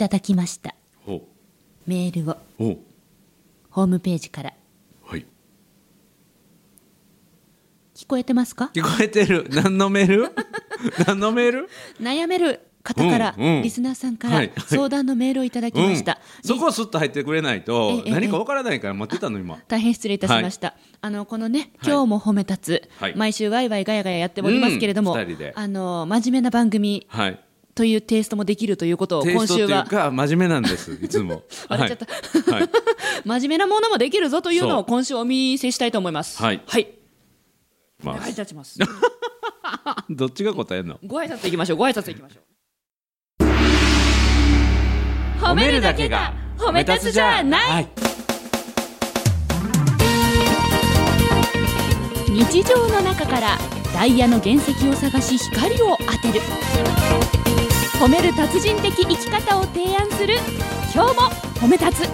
ただきました。ほメールを。ホームページから。はい。聞こえてますか？聞こえてる。何のメール？何のメール？悩める方から、うんうん。リスナーさんかはいら相談のメールをいただきました、うん、そこをスッと入ってくれないとええ何かわからないから待ってたの今。大変失礼いたしました、あのこのね今日も褒め立つ、はい。毎週ワイワイガヤガヤやっておりますけれども、あの真面目な番組はいというテイストもできるということを今週は。か真面目なんですいつも。笑っちゃった。はい、はい、真面目なものもできるぞというのを今週お見せしたいと思います。はい。はい。まお願いいたします。あ、どっちが答えんの？ご挨拶いきましょう。ご挨拶いきましょう。褒めるだけが褒め立つじゃない、はい。日常の中からダイヤの原石を探し光を当てる褒める達人的生き方を提案する。今日も褒め立つ。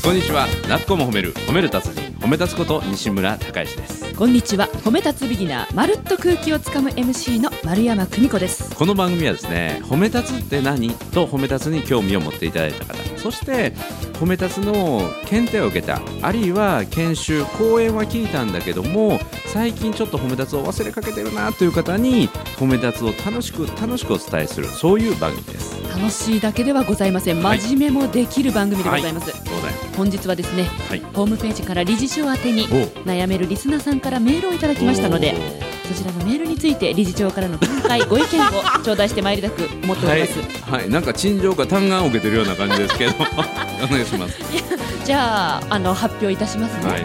こんにちは。なっこも褒める。褒める達人。褒め立つこと西村孝之です。こんにちは。褒め立つビギナー。まるっと空気をつかむ MC の丸山久美子です。この番組はですね褒め立つって何？と褒め立つに興味を持っていただいた方そして褒め立つの検定を受けた。あるいは研修講演は聞いたんだけども最近ちょっと褒め立つを忘れかけてるなという方に褒め立つを楽しく楽しくお伝えする。そういう番組です。楽しいだけではございませんはい真面目もできる番組でございます、そうだよ。本日はですねはい。ホームページから理事長宛てにお悩めるリスナーさんからメールをいただきましたのでそちらのメールについて理事長からの見解ご意見を頂戴してまいりたく思っておはいります、、はい、なんか陳情か嘆願を受けてるような感じですけど。お願いしますじゃああの発表いたしますね、はい。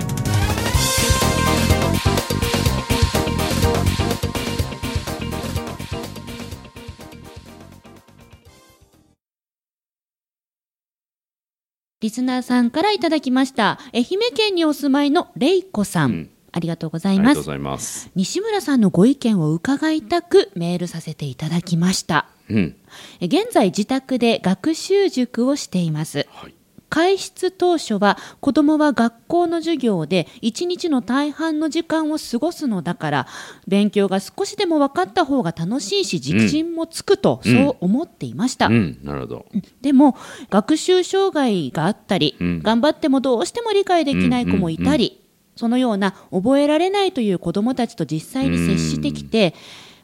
リスナーさんからいただきました愛媛県にお住まいのれいこさん、うんありがとうござあいます。ます。西村さんのご意見を伺いたくメールさせていただきました。うん。え現在自宅で学習塾をしています。はい。開室当初は子供は学校の授業で一日の大半の時間を過ごすのだから勉強が少しでも分かった方が楽しいし自信もつくと、うん。そう思っていました、うん。なるほど。でも学習障害があったり、うん。頑張ってもどうしても理解できない子もいたり、そのような覚えられないという子どもたちと実際に接してきて、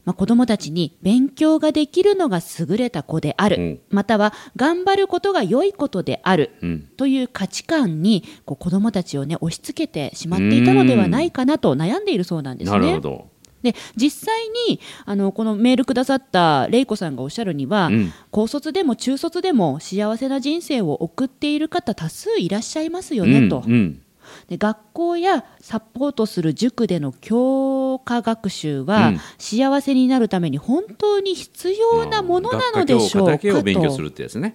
まあ、子どもたちに勉強ができるのが優れた子である、うん。または頑張ることが良いことである、うん。という価値観にこう子どもたちを、ね、押し付けてしまっていたのではないかなと悩んでいるそうなんですね。なるほ。ど。で実際にあのこのメールくださった玲子さんがおっしゃるには、うん。高卒でも中卒でも幸せな人生を送っている方多数いらっしゃいますよねと、うんうんで学校やサポートする塾での教科学習は、うん。幸せになるために本当に必要なものなのでしょうかと。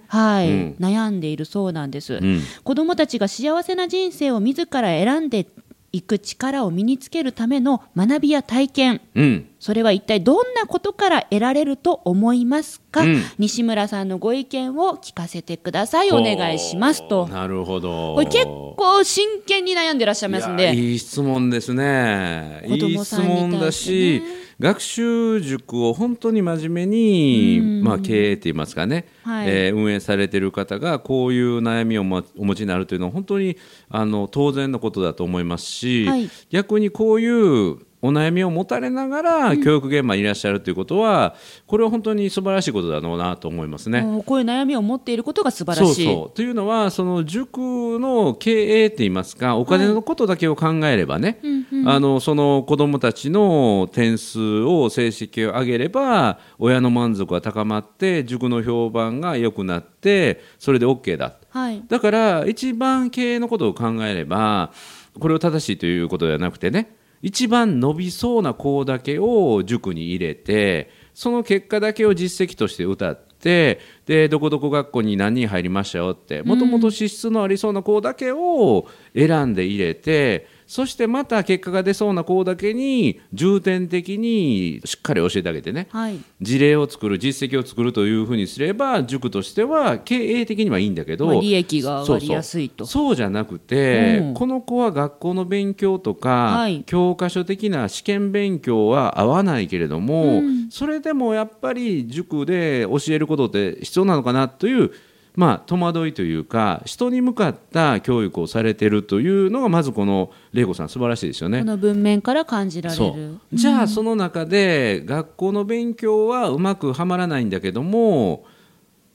はい、うん。悩んでいるそうなんです、うん。子どもたちが幸せな人生を自ら選んでいく力を身につけるための学びや体験。うん。それは一体どんなことから得られると思いますか、うん。西村さんのご意見を聞かせてください。お願いしますと。なるほど。これ結構真剣に悩んでらっしゃいますんで。いい質問ですね。子いい質供さんに対してね問だし学習塾を本当に真面目に、まあ、経営って言いますかね、はい。えー運営されてる方がこういう悩みをもお持ちになるというのは本当にあの当然のことだと思いますし、はい。逆にこういうお悩みを持たれながら教育現場にいらっしゃるということは、これは本当に素晴らしいことだろうなと思いますね。こういう悩みを持っていることが素晴らしい。そうというのはその塾の経営って言いますかお金のことだけを考えればね、あのその子どもたちの点数を成績を上げれば親の満足が高まって塾の評判が良くなってそれで OK だ。はい。だから一番経営のことを考えればこれを正しいということではなくてね一番伸びそうな子だけを塾に入れてその結果だけを実績として歌ってでどこどこ学校に何人入りましたよってもともと資質のありそうな子だけを選んで入れてそしてまた結果が出そうな子だけに重点的にしっかり教えてあげてね。はい。事例を作る実績を作るというふうにすれば塾としては経営的にはいいんだけど、まあ利益が上がりやすいと。そうじゃなくて、うん。この子は学校の勉強とか、はい。教科書的な試験勉強は合わないけれども、うん。それでもやっぱり塾で教えることって必要なのかなという、まあ、戸惑いというか人に向かった教育をされてるというのがまずこの玲子さん素晴らしいですよねこ。の文面から感じられそるう。じゃあその中で学校の勉強はうまくはまらないんだけども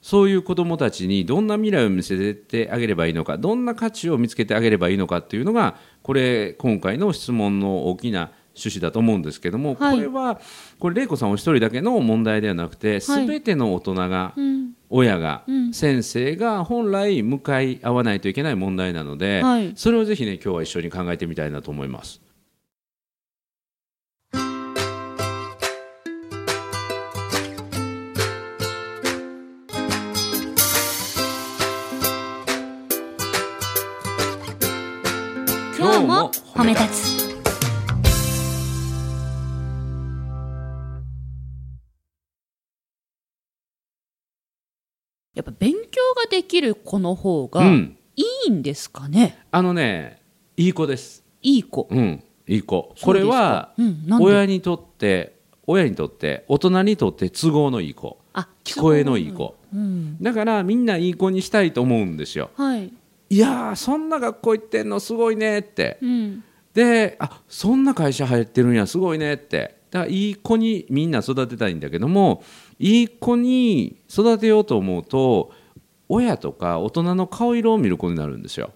そういう子どもたちにどんな未来を見せてあげればいいのかどんな価値を見つけてあげればいいのかっていうのがこれ今回の質問の大きな趣旨だと思うんですけども、はいこれはこれ玲子さんお一人だけの問題ではなくてはい全ての大人が、うん。親が、うん先生が本来向かい合わないといけない問題なので、はいそれをぜひね今日は一緒に考えてみたいなと思います。っぱ勉強ができる子の方がうんいいんですかね？あのねいい子です。いい子。うん、いい子。これは、親にとって、親にとって、大人にとって都合のいい子。あ、聞こえのいい子。うん。だからみんないい子にしたいと思うんですよ。はい。いやー、そんな学校行ってんのすごいねって。うん。で、あそんな会社入ってるんや、すごいねって。だからいい子にみんな育てたいんだけども、いい子に育てようと思うと、親とか大人の顔色を見る子になるんですよ。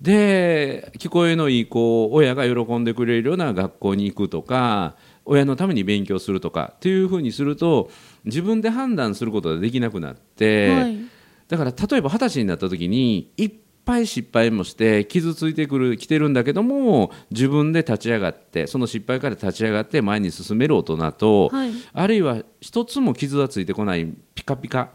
で聞こえのいい子を親が喜んでくれるような学校に行くとか親のために勉強するとかっていうふうにすると自分で判断することができなくなって、はい。だから例えば二十歳になった時にいっぱい失敗もして傷ついてくる来てるんだけども自分で立ち上がってその失敗から立ち上がって前に進める大人と、はい。あるいは一つも傷がついてこないピカピカ。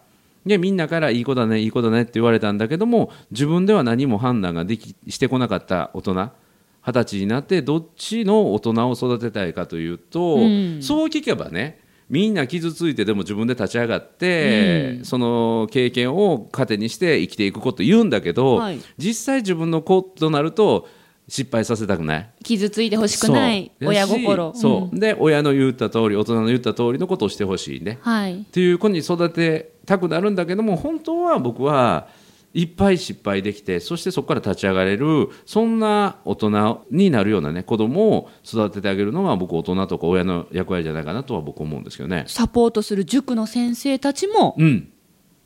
でみんなからいい子だねいい子だねって言われたんだけども自分では何も判断ができしてこなかった大人二十歳になってどっちの大人を育てたいかというと、うん。そう聞けばねみんな傷ついてでも自分で立ち上がって、その経験を糧にして生きていくこと言うんだけど、はい実際自分の子となると失敗させたくない。傷ついてほしくない親心。そう、んで親の言った通り大人の言った通りのことをしてほしいねはい。っていう子に育てたくなるんだけども本当は僕はいっぱい失敗できてそしてそこから立ち上がれるそんな大人になるようなね子供を育ててあげるのが僕大人とか親の役割じゃないかなとは僕思うんですけどね。サポートする塾の先生たちもうん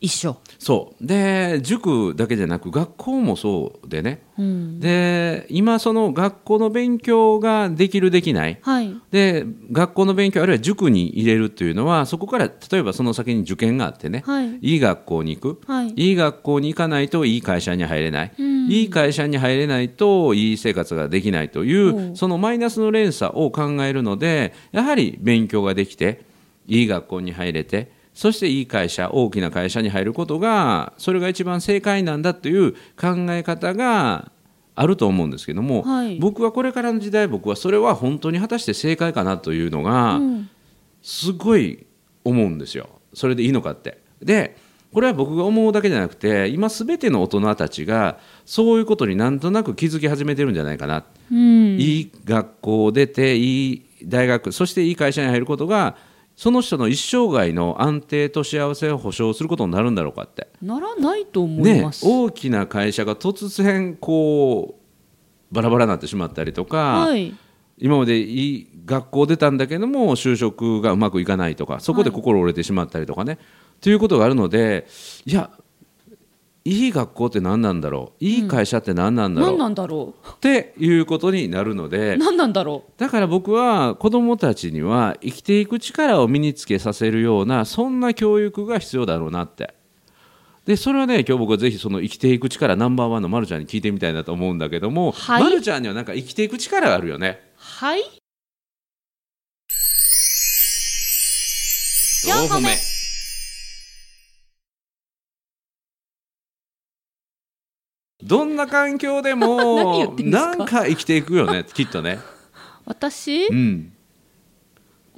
一緒。そうで塾だけじゃなく学校もそうでねうん。で今その学校の勉強ができるできないはい。で学校の勉強あるいは塾に入れるっていうのはそこから例えばその先に受験があってね、はい。いい学校に行く、はい。いい学校に行かないといい会社に入れない、うんいい会社に入れないといい生活ができないという、うんそのマイナスの連鎖を考えるのでやはり勉強ができていい学校に入れてそしていい会社大きな会社に入ることがそれが一番正解なんだという考え方があると思うんですけども、はい。僕はこれからの時代僕はそれは本当に果たして正解かなというのが、うんすごい思うんですよ。それでいいのかって。でこれは僕が思うだけじゃなくて今すべての大人たちがそういうことになんとなく気づき始めてるんじゃないかな、うん。いい学校を出ていい大学そしていい会社に入ることがその人の一生涯の安定と幸せを保障することになるんだろうかってならないと思いねます。大きな会社が突然こうバラバラになってしまったりとか、はい。今までいい学校出たんだけども就職がうまくいかないとかそこで心折れてしまったりとかね、ということがあるのでいやいい学校って何なんだろう？いい会社って何なんだろう、何なんだろっていうことになるのう。で何なんだろだから僕は子どもたちには生きていく力を身につけさせるようなそんな教育が必要だろうなって。でそれはね今日僕はぜひその生きていく力ナンバーワンのまるちゃんに聞いてみたいなと思うんだけども、はいまるちゃんにはなんか生きていく力があるよね。う。はい。四歩目どんな環境でも なんか生きていくよねきっとね、私？うん、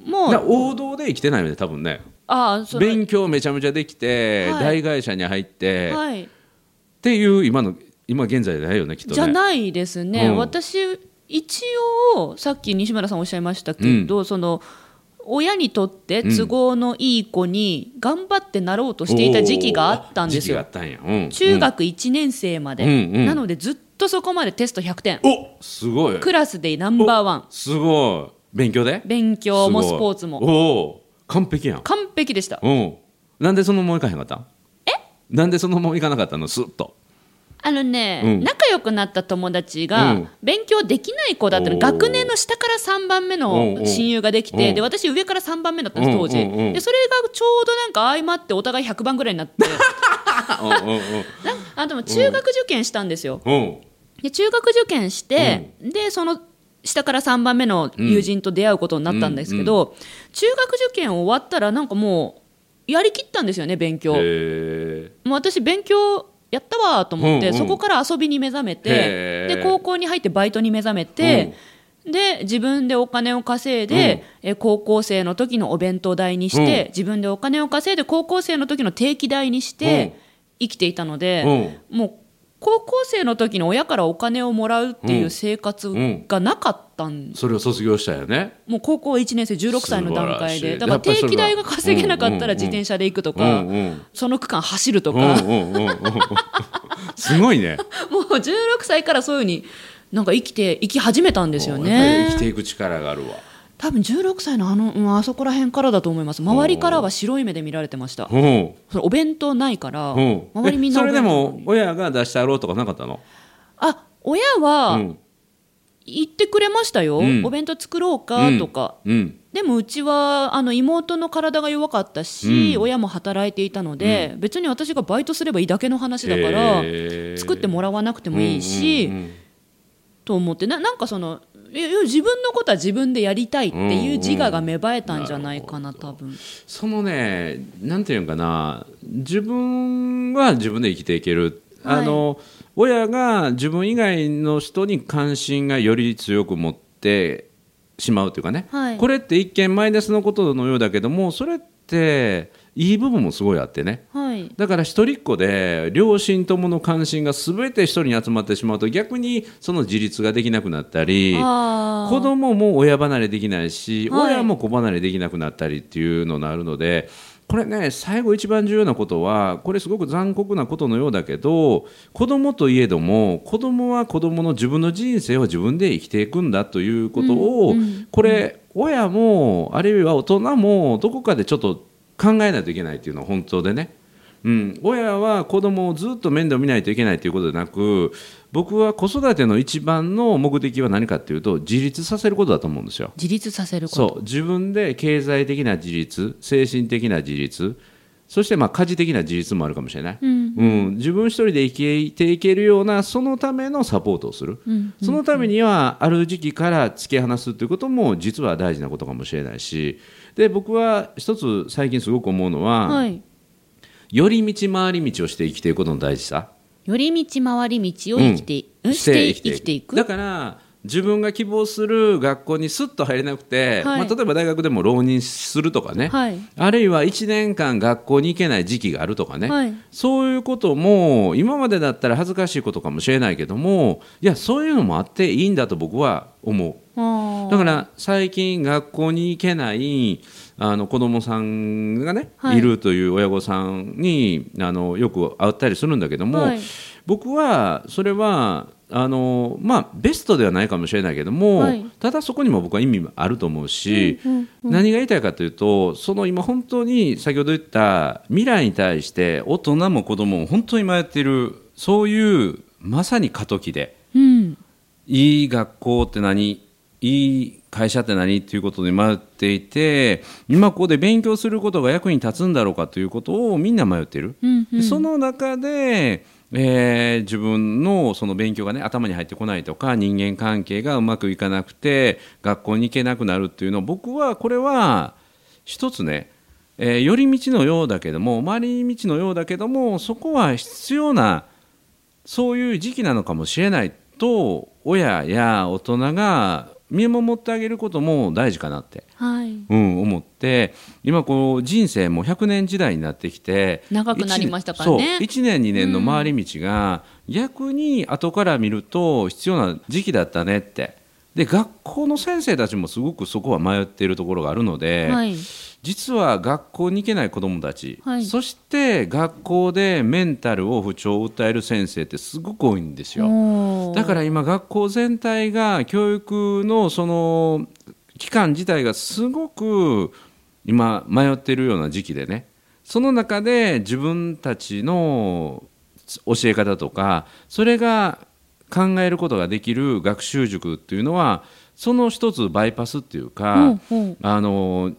もう。王道で生きてないよね多分ね。ああそれ勉強めちゃめちゃできて、はい。大会社に入って、っはい。ていう今の今現在じゃないよねきっとね。じゃないですね、うん。私一応さっき西村さんおっしゃいましたけど、その親にとって都合のいい子に頑張ってなろうとしていた時期があったんですよ。うん。中学1年生まで、うん。うん。なのでずっとそこまでテスト100点。おすごい。クラスでナンバーワン。すごい。勉強で？勉強もスポーツも。おお完璧やん。完璧でした。うん。なんでそのままいかへんかったん？え？なんでそのままいかなかったの？スッと。あのね、うん。仲良くなった友達が、うん。勉強できない子だったの。学年の下から3番目の親友ができてうん。で私上から3番目だったんです当時、でそれがちょうどなんか相まってお互い100番ぐらいになって。あでも中学受験したんですよ。で中学受験して、でその下から3番目の友人と出会うことになったんですけど、中学受験終わったらなんかもうやりきったんですよね勉強、へもう私勉強やったわと思って、うんうん。そこから遊びに目覚めてで高校に入ってバイトに目覚めて、で自分でお金を稼いで、え高校生の時のお弁当代にして、うん。自分でお金を稼いで高校生の時の定期代にして生きていたので、もう高校生の時の親からお金をもらうっていう生活がなかったん、それを卒業したよね。もう高校1年生16歳の段階で。だから定期代が稼げなかったら自転車で行くとうか、んうん。その区間走るとうんか、うんうんうん。すごいね。もう16歳からそういうふうになんか生きて生き始めたんですよね。生きていく力があるわ多分16歳のあの、うんあそこら辺からだと思います。周りからは白い目で見られてました。う。んそれお弁当ないからう。ん周りみんなえそれでも親が出してあろうとかなかったの？あ親うはん。言ってくれましたよ、うん。お弁当作ろうかとか、うん。でもうちはあの妹の体が弱かったし、うん。親も働いていたので、別に私がバイトすればいいだけの話だから、作ってもらわなくてもいいし、うんうんうん。と思って。ななんかその自分のことは自分でやりたいっていう自我が芽生えたんじゃないかな、多分。そのねなんていうのかな。自分は自分で生きていける、はい。あの親が自分以外の人に関心がより強く持ってしまうというかね、はい。これって一見マイナスのことのようだけどもそれっていい部分もすごいあってね。はい。だから一人っ子で両親ともの関心が全て一人に集まってしまうと逆にその自立ができなくなったり子供も親離れできないし、はい。親も子離れできなくなったりっていうのがあるのでこれね最後一番重要なことはこれすごく残酷なことのようだけど子供といえども子供は子供の自分の人生を自分で生きていくんだということを、これ親もあるいは大人もどこかでちょっと考えないといけないっていうのは本当でね。うん、親は子供をずっと面倒見ないといけないということでなく僕は子育ての一番の目的は何かっていうと自立させることだと思うんですよ。自立させること。そう。自分で経済的な自立精神的な自立そしてまあ家事的な自立もあるかもしれない、うん自分一人で生きていけるようなそのためのサポートをする、そのためにはある時期から突き放すということも実は大事なことかもしれないし。で僕は一つ最近すごく思うのは、はい。寄り道回り道をして生きていくことの大事さ。寄り道回り道を生きて,、うん、して生きていく。だから自分が希望する学校にスッと入れなくて、はい。まあ、例えば大学でも浪人するとかね、はい。あるいは1年間学校に行けない時期があるとかね、はい。そういうことも今までだったら恥ずかしいことかもしれないけどもいやそういうのもあっていいんだと僕は思う。だから最近学校に行けないあの子供さんがね、はい。い、るという親御さんにあのよく会ったりするんだけども、はい。僕はそれはあの、まあ、ベストではないかもしれないけども、はい。ただそこにも僕は意味もあると思うし、何が言いたいかというとその今本当に先ほど言った未来に対して大人も子供も本当に迷っているそういうまさに過渡期で。うん。いい学校って何いい会社って何っていうことで迷っていて今ここで勉強することが役に立つんだろうかということをみんな迷っている、うんうん。でその中で、えー自分のその勉強がね頭に入ってこないとか人間関係がうまくいかなくて学校に行けなくなるっていうのを僕はこれは一つねえー寄り道のようだけども回り道のようだけどもそこは必要なそういう時期なのかもしれないと親や大人が見守ってあげることも大事かなって、はい。うん、思って。今こう人生も100年時代になってきて長くなりましたからね。そう1年2年の回り道が逆に後から見ると必要な時期だったねって。で学校の先生たちもすごくそこは迷っているところがあるので、はい。実は学校に行けない子どもたち、はい。そして学校でメンタルを不調を訴える先生ってすごく多いんですよ。だから今学校全体が教育のその期間自体がすごく今迷っているような時期でね。その中で自分たちの教え方とかそれが考えることができる学習塾っていうのはその一つバイパスっていうか、うんうん。あの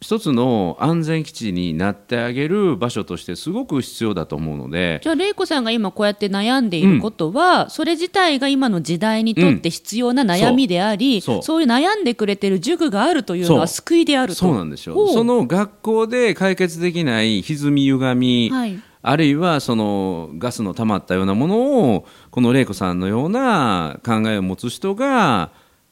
一つの安全基地になってあげる場所としてすごく必要だと思うのでじゃあ、玲子さんが今こうやって悩んでいることは、それ自体が今の時代にとって必要な悩みであり、そう。そう。いう悩んでくれてる塾があるというのは救いであると。そうなんですよ。その学校で解決できない歪み歪み、はい。あるいはそのガスの溜まったようなものをこの玲子さんのような考えを持つ人が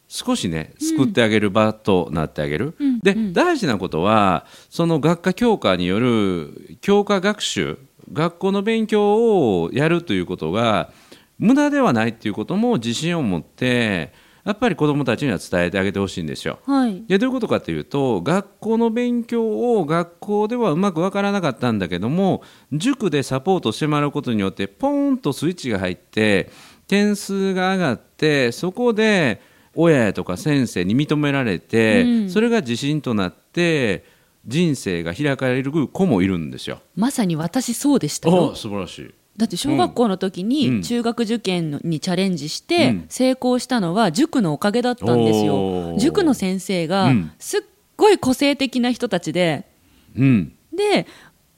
少しね救ってあげる場となってあげる、うんで、うん大事なことはその学科教科による教科学習学校の勉強をやるということが無駄ではないっていうことも自信を持ってやっぱり子どもたちには伝えてあげてほしいんですよ。はい。でどういうことかというと学校の勉強を学校ではうまく分からなかったんだけども塾でサポートしてもらうことによってポーンとスイッチが入って点数が上がってそこで親やとか先生に認められて、うんそれが自信となって人生が開かれる子もいるんですよ。まさに私そうでしたよ。素晴らしい。だって小学校の時うんに中学受験にチャレンジしてうん成功したのは塾のおかげだったんですよお。ー塾の先生がうんすっごい個性的な人たちで、うん。で、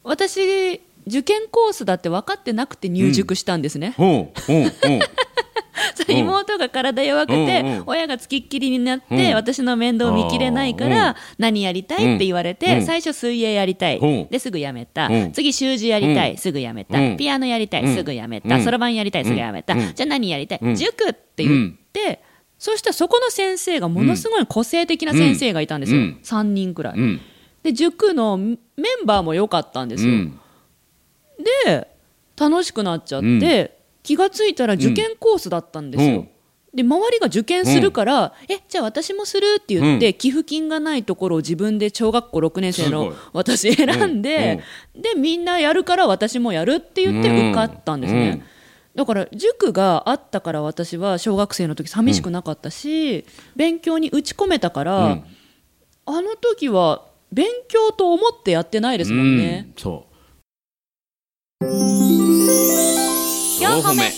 私、受験コースだって分かってなくて入塾したんですね。ほうほう 妹が体弱くて、親がつきっきりになって、うん。私の面倒見きれないから、うん。何やりたいって言われて、うん。最初水泳やりたい、うん。ですぐやめた、うん。次習字やりたい、うん。すぐやめた、うん。ピアノやりたい、うん。すぐやめた。うん。そろばんやりたいすぐやめた、うん。じゃあ何やりたい、うん。塾って言って、そしたらそこの先生がものすごい個性的な先生がいたんですよ、うん。3人くらい、うん。で塾のメンバーも良かったんですよ、うん。で楽しくなっちゃって、気がついたら受験コースだったんですよ、うん。で周りが受験するから、えじゃあ私もするって言って、寄付金がないところを自分で小学校6年生の私選んで、でみんなやるから私もやるって言って受かったんですね、うん。だから塾があったから私は小学生の時寂しくなかったし、勉強に打ち込めたから、うん。あの時は勉強と思ってやってないですもんね、うん。そう。4歩目。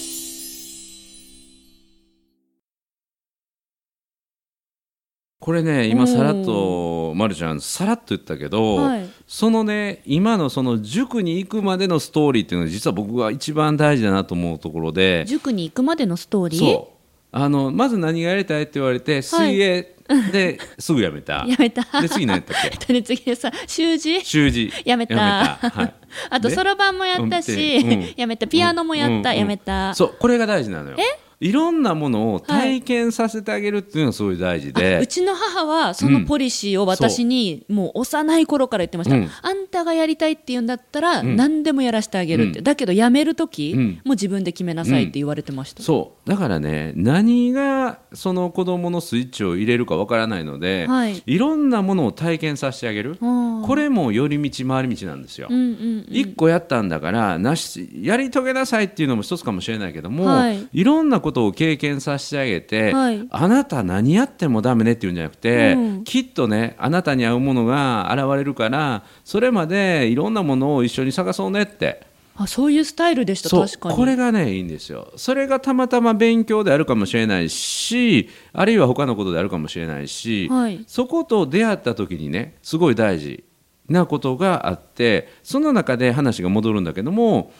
これね今さらっとまるちゃんさらっと言ったけど、はい。そのね今のその塾に行くまでのストーリーっていうのが実は僕が一番大事だなと思うところで塾に行くまでのストーリー？あのまず何がやりたいって言われて水泳で すぐやめた、やめた。で次何やったっけ？えっとね次でさ習字？習字。やめた。はい、あとで？そろばんもやったし、うん。うん。やめた。ピアノもやった、うん。やめた、そうこれが大事なのよいろんなものを体験させてあげるっていうのがすごい大事で、うちの母はそのポリシーを私にもう幼い頃から言ってました、うん。あんたがやりたいって言うんだったらん。何でもやらせてあげるって、うん。だけどやめる時、うん。もう自分で決めなさいって言われてました、そう。だからね何がその子供のスイッチを入れるかわからないので、はい。ろんなものを体験させてあげる。これも寄り道回り道なんですよ。うんうんうん。一個やったんだからなしやり遂げなさいっていうのも一つかもしれないけども、はい。い、ろんなことを経験させてあげて、はい。あなた何やってもダメねっていうんじゃなくて、うん。きっとねあなたに合うものが現れるからそれまでいろんなものを一緒に探そうねってあそういうスタイルでした。確かに。これがねいいんですよ。それがたまたま勉強であるかもしれないしあるいは他のことであるかもしれないし、はい。そこと出会った時にねすごい大事なことがあってその中で話が戻るんだけども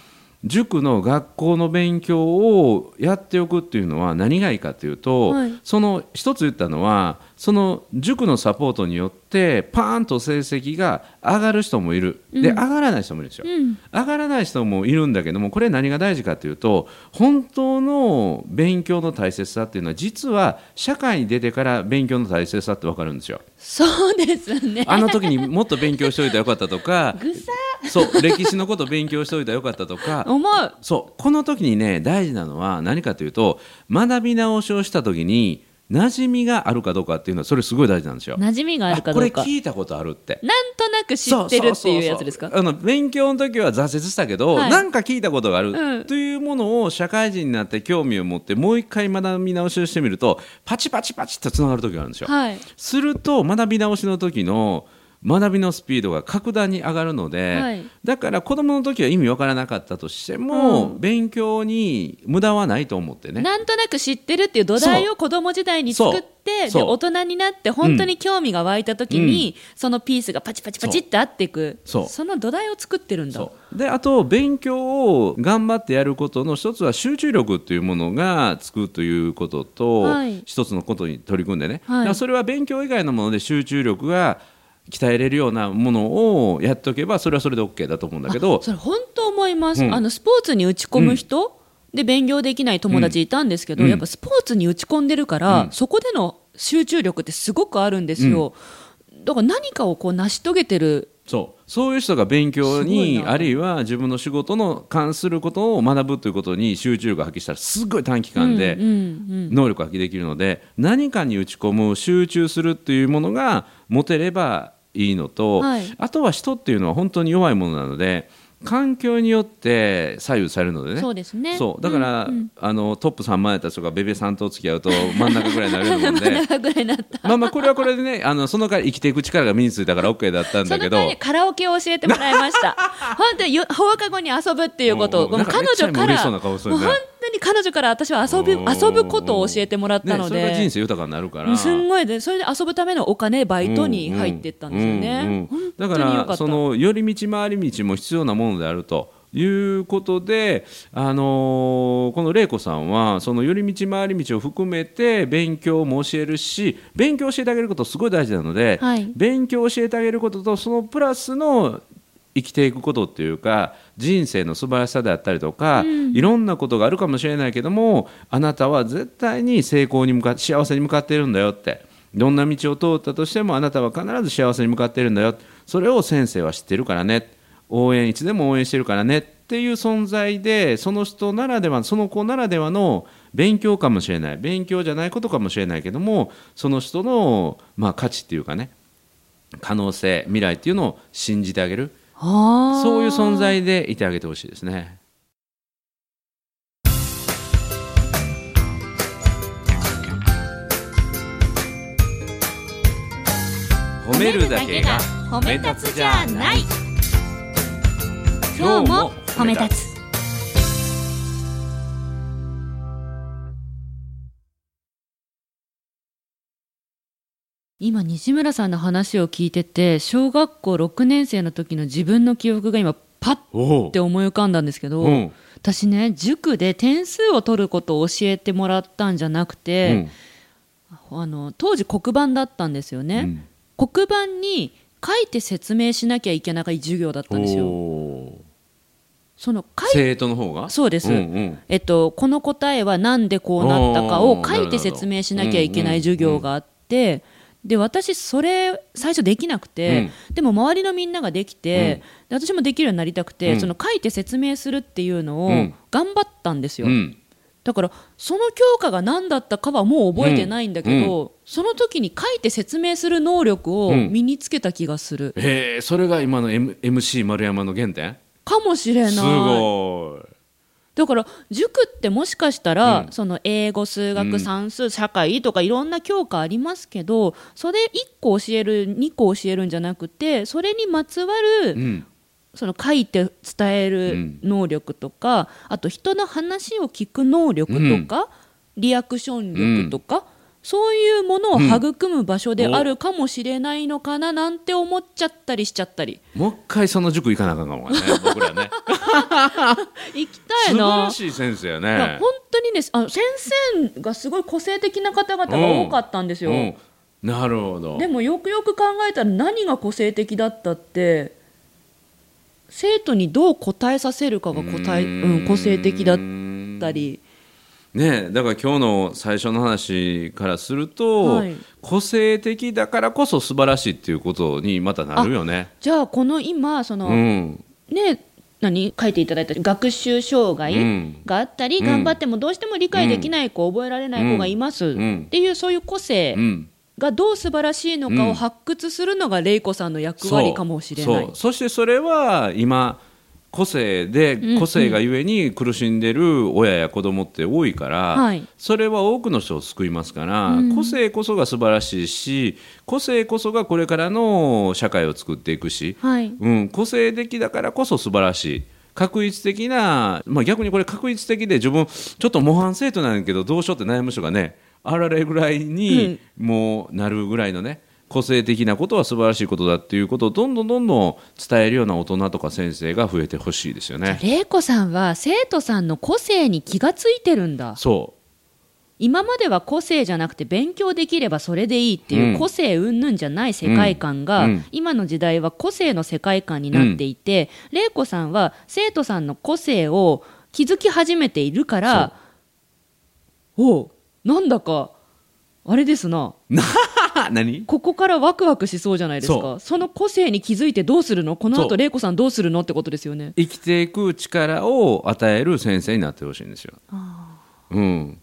塾の学校の勉強をやっておくっていうのは何がいいかというと、はい。その一つ言ったのはその塾のサポートによってパーンと成績が上がる人もいる。で、うん。上がらない人もいるでしょ、うん。上がらない人もいるんだけどもこれ何が大事かというと本当の勉強の大切さっていうのは実は社会に出てから勉強の大切さって分かるんですよ。そうですね。あの時にもっと勉強しておいたらよかったとか そう歴史のこと勉強しておいたらよかったとか。思う。そうこの時にね大事なのは何かというと学び直しをした時に馴染みがあるかどうかっていうのはそれすごい大事なんですよ。馴染みがあるかどうかあこれ聞いたことあるって。なんとなく知ってるっていうやつですかあの勉強の時は挫折したけど、はいなんか聞いたことがある、うんというものを社会人になって興味を持ってもう一回学び直しをしてみるとパチパチパチっとつながる時があるんですよ。はいすると学び直しの時の学びのスピードが格段に上がるので、はい。だから子供の時は意味わからなかったとしても、うん。勉強に無駄はないと思ってね。なんとなく知ってるっていう土台を子供時代に作ってで大人になって本当に興味が湧いた時に、そのピースがパチパチパチって合っていく。そう。の土台を作ってるんだ。であと勉強を頑張ってやることの一つは集中力っていうものがつくということと、はい。一つのことに取り組んでね、はい。それは勉強以外のもので集中力が鍛えれるようなものをやっておけばそれはそれで OK だと思うんだけどあそれ本当思います、うん。あのスポーツに打ち込む人、で勉強できない友達いたんですけど、うん。やっぱスポーツに打ち込んでるから、うん。そこでの集中力ってすごくあるんですよ、だから何かをこう成し遂げてる。そう。そういう人が勉強にあるいは自分の仕事の関することを学ぶということに集中力を発揮したらすごい短期間で、能力が発揮できるので何かに打ち込む集中するっていうものが持てればいいのと、はい。あとは人っていうのは本当に弱いものなので環境によって左右されるのでね。そうですね。そう。だから、うんうん。あのトップ3万やった人がベベさんと付き合うと真ん中ぐらいになれるもんで。長ぐらいになった。まあまあこれはこれでねあのその代わり生きていく力が身についたから OK だったんだけど。カラオケを教えてもらいました。本当によ放課後に遊ぶっていうこと。をうんなんか彼女かめっちゃ嬉しそうらな顔するね。本当に彼女から私は遊びうん遊ぶことを教えてもらったのね、それが人で、生豊かになるから。すんごいでそれで遊ぶためのお金バイトに入っていったんですよね、だからその寄り道回り道も必要なものであるということで、あのーこの玲子さんはその寄り道回り道を含めて勉強も教えるし勉強を教えてあげることすごい大事なので、はい。勉強を教えてあげることとそのプラスの生きていくことっていうか人生の素晴らしさであったりとか、いろんなことがあるかもしれないけどもあなたは絶対に成功に向かって幸せに向かっているんだよって。どんな道を通ったとしてもあなたは必ず幸せに向かっているんだよそれを先生は知ってるからね。応援いつでも応援してるからねっていう存在でその人ならではその子ならではの勉強かもしれない。勉強じゃないことかもしれないけどもその人の、まあ、価値っていうかね。可能性未来っていうのを信じてあげるそういう存在でいてあげてほしいですね。褒めるだけが褒め立つじゃない。今日も褒め立つ今西村さんの話を聞いてて小学校6年生の時の自分の記憶が今パッおて思い浮かんだんですけど、うん。私ね塾で点数を取ることを教えてもらったんじゃなくて、あの当時黒板だったんですよね、うん。黒板に書いて説明しなきゃいけない授業だったんですよ。その生徒の方が？そうです、んうん。えっと、この答えはなんでこうなったかを書いて説明しなきゃいけない授業があって、で私それ最初できなくて、でも周りのみんなができて、で私もできるようになりたくて、うん。その書いて説明するっていうのをうん。頑張ったんですよ、うん。だからその教科が何だったかはもう覚えてないんだけど、その時に書いて説明する能力を身につけた気がする、へえそれが今の、M、MC 丸山の原点？かもしれない。すごいだから塾ってもしかしたら、うん。その英語数うん。学算数社会とかいろんな教科ありますけどそれ1個教える2個教えるんじゃなくてそれにまつわる、うん。その書いて伝えうるん。能力とか、あと人の話を聞く能力とか、リアクション力とか、そういうものを育む場所であるかもしれないのかななんて思っちゃったりしちゃったり。もう一回その塾行かなあかんかもね 僕らね。行きたい素晴ならしい先生やいやね本当にねあの先生がすごい個性的な方々が多かったんですよ。うん。なるほど。でもよくよく考えたら何が個性的だったって生徒にどう答えさせるかが答え、うん、個性的だったりねえだから今日の最初の話からすると、はい。個性的だからこそ素晴らしいっていうことにまたなるよね。じゃあこの今その、うん、ね何？書いていただいた学習障害うん。があったり、うん。頑張ってもどうしても理解できない子、覚えられない子がいます、ん。っていうそういう個性うん。がどう素晴らしいのかうん。を発掘するのが玲子さんの役割かもしれない。そしてそれは今個性でん個性がゆえに苦しんでる親や子供って多いから、はい。それは多くの人を救いますから、うん。個性こそが素晴らしいし個性こそがこれからの社会を作っていくし、はい。うん、個性的だからこそ素晴らしい。確率的な、まあ、逆にこれ確率的で自分ちょっと模範生徒なんやけどどうしようって悩む人がねあられるぐらいにもうなるぐらいのね個性的なことは素晴らしいことだっていうことをどんどんどんどん伝えるような大人とか先生が増えてほしいですよね。玲子さんは生徒さんの個性に気がついてるんだ。そ今までは個性じゃなくて勉強できればそれでいいっていう、うん個性云々じゃない世界観が、今の時代は個性の世界観になっていて、玲子さんは生徒さんの個性を気づき始めているからおうなんだかあれですな。う 何？ここからワクワクしそうじゃないですそかその個性に気づいてどうするの？この後玲子さんどうするのってことですよね。生きていく力を与える先生になってほしいんですよ。うん、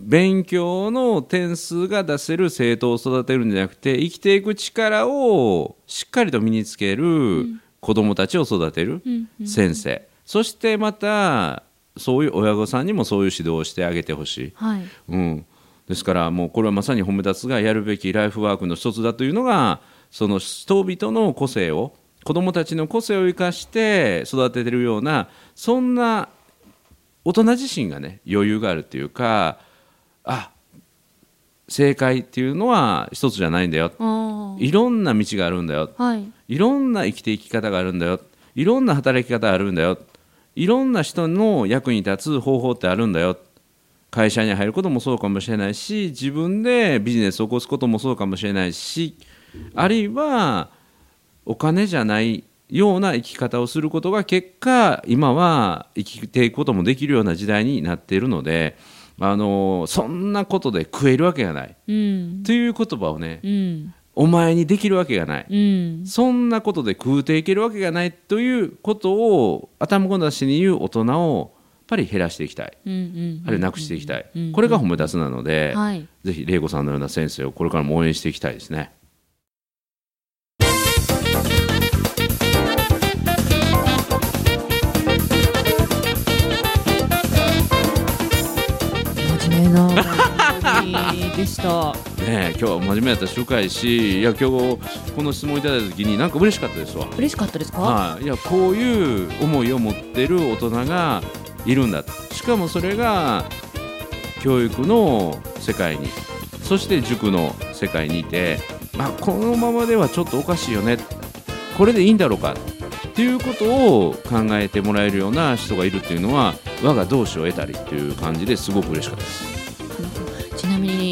勉強の点数が出せる生徒を育てるんじゃなくて生きていく力をしっかりと身につける子どもたちを育てる先生、そしてまたそういう親御さんにもそういう指導をしてあげてほしい。はい。うん、ですからもうこれはまさに褒め立つがやるべきライフワークの一つだというのがその人々の個性を子どもたちの個性を生かして育ててるようなそんな大人自身がね余裕があるっていうかあ正解っていうのは一つじゃないんだよ。あいろんな道があるんだよ。あはい。いろんな生きていき方があるんだよ。いろんな働き方があるんだよ。いろんな人の役に立つ方法ってあるんだよ会社に入ることもそうかもしれないし自分でビジネスを起こすこともそうかもしれないしあるいはお金じゃないような生き方をすることが結果今は生きていくこともできるような時代になっているのであのそんなことで食えるわけがない。うん。という言葉をねうん。お前にできるわけがない。うん。そんなことで食うていけるわけがないということを頭ごなしに言う大人をぱり減らしていきたい、うんうんあるいはなくしていきたい、うんこれが褒め出すなので、はい。ぜひ玲子さんのような先生をこれからも応援していきたいですね。でした。ねえ今日は真面目だった集会しいや今日この質問いただいた時になんか嬉しかったですわ。嬉しかったですか？はい、いやこういう思いを持ってる大人がいるんだしかもそれが教育の世界にそして塾の世界にいて、まあ、このままではちょっとおかしいよねこれでいいんだろうかっていうことを考えてもらえるような人がいるっていうのは我が同志を得たりっていう感じですごく嬉しかったです。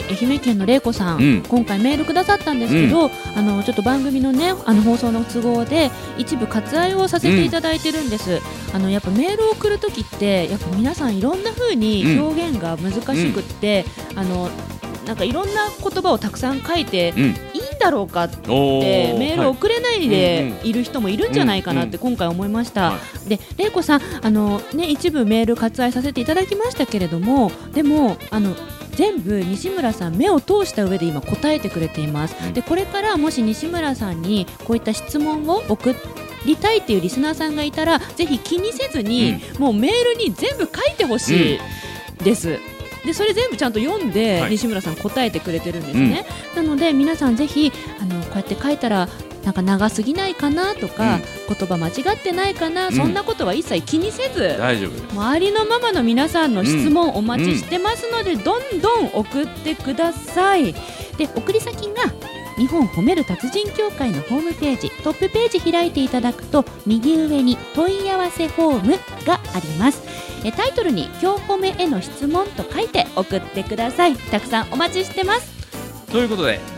愛媛県の玲子さん、うん。今回メールくださったんですけど、あのちょっと番組のねあの放送の都合で一部割愛をさせていただいてるんです。あのやっぱメールを送るときってやっぱ皆さんいろんな風に表現が難しくって、あのなんかいろんな言葉をたくさん書いてうん、いいんだろうかっておメールを送れないではい。いる人もいるんじゃないかなって今回思いました。はで、玲子さん、あのね一部メール割愛させていただきましたけれども、でもあの全部西村さん目を通した上で今答えてくれています。うん。でこれからもし西村さんにこういった質問を送りたいっていうリスナーさんがいたら、ぜひ気にせずに、もうメールに全部書いてほしいです。でそれ全部ちゃんと読んで、はい。西村さん答えてくれてるんですね、なので皆さんぜひあのこうやって書いたらなんか長すぎないかなとか、言葉間違ってないかな、ん。そんなことは一切気にせず、大丈夫。です。もうありのままの皆さんの質問お待ちしてますので、どんどん送ってください。で送り先が日本褒める達人協会のホームページトップページ開いていただくと右上に問い合わせフォームがあります。えタイトルに「今日褒めへの質問」と書いて送ってください。たくさんお待ちしてます。ということで